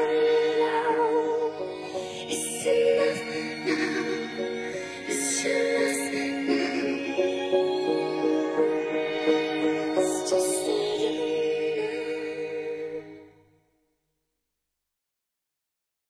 Amen.